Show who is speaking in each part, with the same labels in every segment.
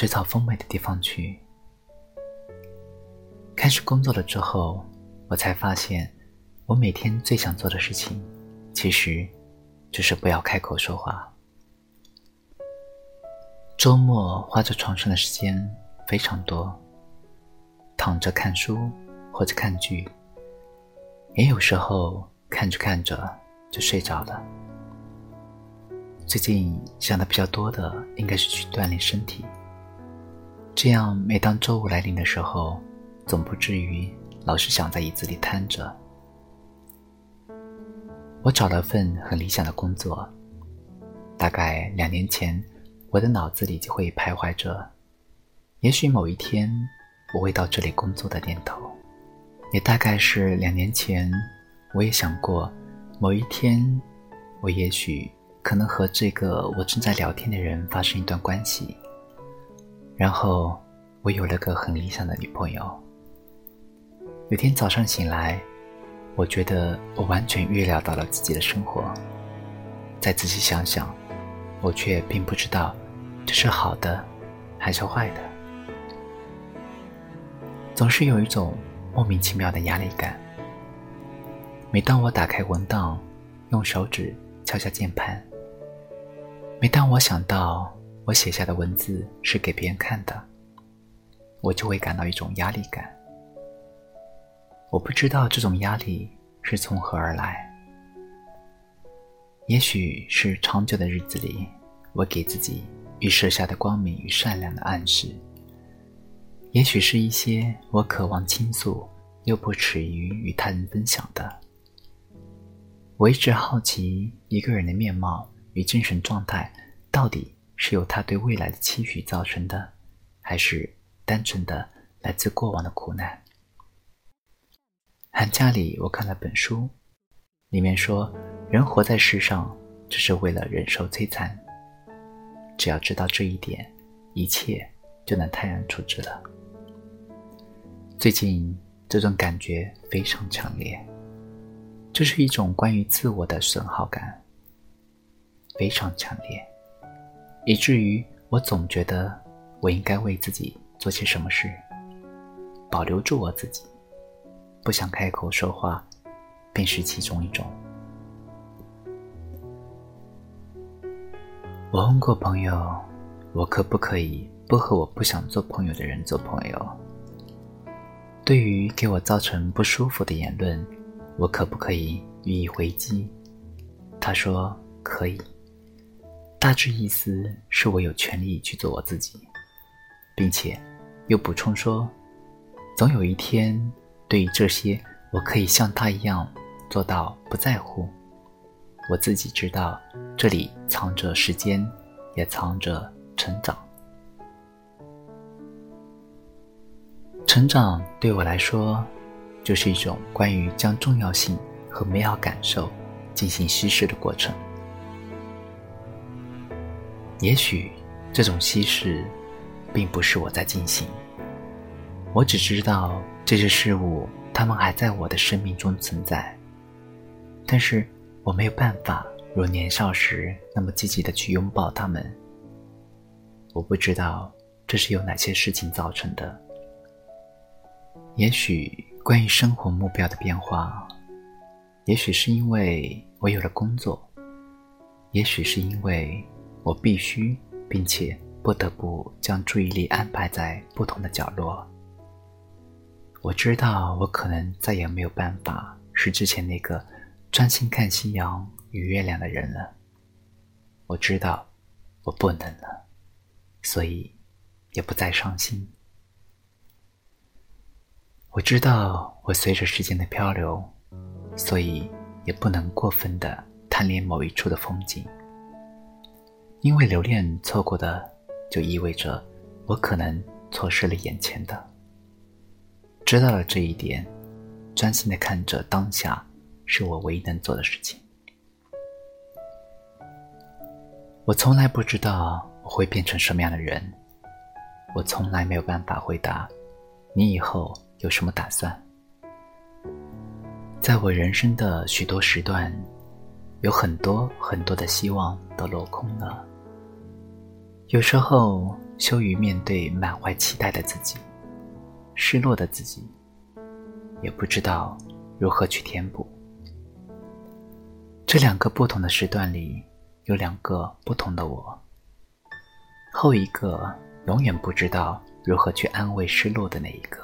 Speaker 1: 水草丰美的地方去。开始工作了之后，我才发现，我每天最想做的事情，其实就是不要开口说话。周末花在床上的时间非常多，躺着看书或者看剧，也有时候看着看着就睡着了。最近想的比较多的应该是去锻炼身体，这样每当周五来临的时候。总不至于老是想在椅子里瘫着。我找了份很理想的工作，大概两年前，我的脑子里就会徘徊着，也许某一天我会到这里工作的念头。也大概是两年前，我也想过，某一天，我也许可能和这个我正在聊天的人发生一段关系，然后我有了个很理想的女朋友。有天早上醒来，我觉得我完全预料到了自己的生活。再仔细想想，我却并不知道这是好的还是坏的。总是有一种莫名其妙的压力感。每当我打开文档，用手指敲下键盘；每当我想到我写下的文字是给别人看的，我就会感到一种压力感。我不知道这种压力是从何而来，也许是长久的日子里，我给自己预设下的光明与善良的暗示；也许是一些我渴望倾诉又不耻于与他人分享的。我一直好奇一个人的面貌与精神状态，到底是由他对未来的期许造成的，还是单纯的来自过往的苦难？寒假里，我看了本书，里面说，人活在世上，只是为了忍受摧残。只要知道这一点，一切就能泰然处之了。最近这种感觉非常强烈，这是一种关于自我的损耗感，非常强烈，以至于我总觉得我应该为自己做些什么事，保留住我自己。不想开口说话，便是其中一种。我问过朋友，我可不可以不和我不想做朋友的人做朋友？对于给我造成不舒服的言论，我可不可以予以回击？他说可以，大致意思是我有权利去做我自己，并且又补充说，总有一天。对于这些，我可以像他一样做到不在乎。我自己知道，这里藏着时间，也藏着成长。成长对我来说，就是一种关于将重要性和美好感受进行稀释的过程。也许这种稀释，并不是我在进行。我只知道这些事物，它们还在我的生命中存在，但是我没有办法如年少时那么积极的去拥抱它们。我不知道这是由哪些事情造成的。也许关于生活目标的变化，也许是因为我有了工作，也许是因为我必须并且不得不将注意力安排在不同的角落。我知道，我可能再也没有办法是之前那个专心看夕阳与月亮的人了。我知道，我不能了，所以也不再伤心。我知道，我随着时间的漂流，所以也不能过分的贪恋某一处的风景，因为留恋错过的，就意味着我可能错失了眼前的。知道了这一点，专心的看着当下，是我唯一能做的事情。我从来不知道我会变成什么样的人，我从来没有办法回答你以后有什么打算。在我人生的许多时段，有很多很多的希望都落空了。有时候羞于面对满怀期待的自己，失落的自己，也不知道如何去填补。这两个不同的时段里，有两个不同的我。后一个永远不知道如何去安慰失落的那一个，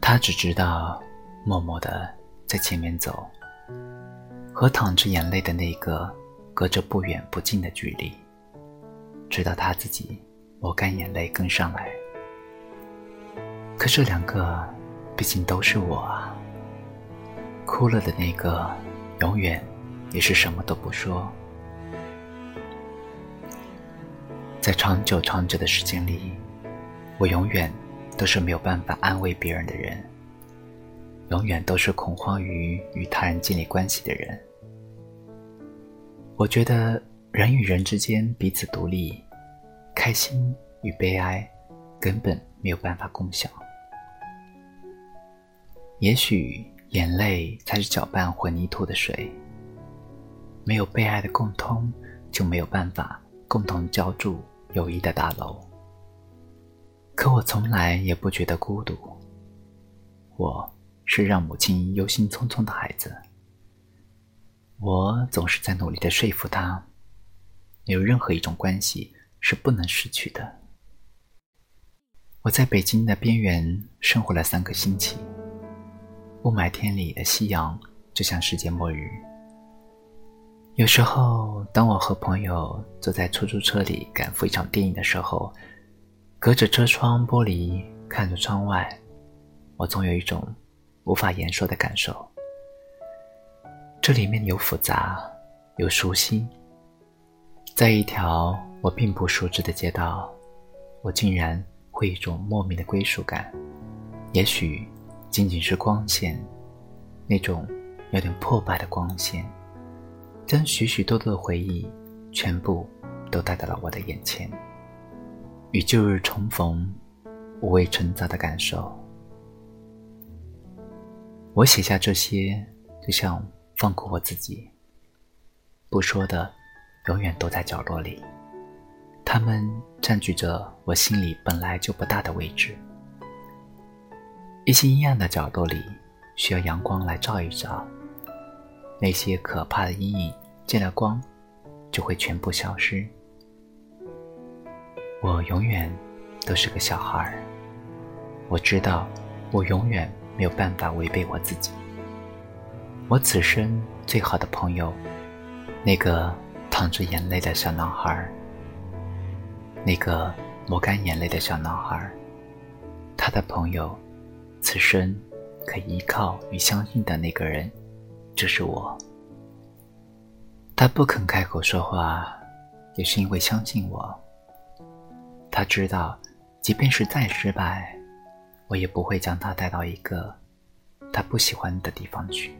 Speaker 1: 他只知道默默的在前面走，和淌着眼泪的那个隔着不远不近的距离，直到他自己抹干眼泪跟上来。可这两个毕竟都是我啊。哭了的那个，永远也是什么都不说。在长久长久的时间里，我永远都是没有办法安慰别人的人，永远都是恐慌于与他人建立关系的人。我觉得人与人之间彼此独立，开心与悲哀根本没有办法共享。也许。眼泪才是搅拌混凝土的水。没有被爱的共通，就没有办法共同浇筑友谊的大楼。可我从来也不觉得孤独。我是让母亲忧心忡忡的孩子。我总是在努力的说服她，没有任何一种关系是不能失去的。我在北京的边缘生活了三个星期。雾霾天里的夕阳就像世界末日。有时候，当我和朋友坐在出租车里赶赴一场电影的时候，隔着车窗玻璃看着窗外，我总有一种无法言说的感受。这里面有复杂，有熟悉。在一条我并不熟知的街道，我竟然会一种莫名的归属感。也许。仅仅是光线，那种有点破败的光线，将许许多多的回忆全部都带到了我的眼前。与旧日重逢，五味陈杂的感受。我写下这些，就像放过我自己。不说的，永远都在角落里，他们占据着我心里本来就不大的位置。一些阴暗的角落里，需要阳光来照一照。那些可怕的阴影，见了光，就会全部消失。我永远都是个小孩儿。我知道，我永远没有办法违背我自己。我此生最好的朋友，那个淌着眼泪的小男孩，那个抹干眼泪的小男孩，他的朋友。此生可依靠与相信的那个人，就是我。他不肯开口说话，也是因为相信我。他知道，即便是再失败，我也不会将他带到一个他不喜欢的地方去。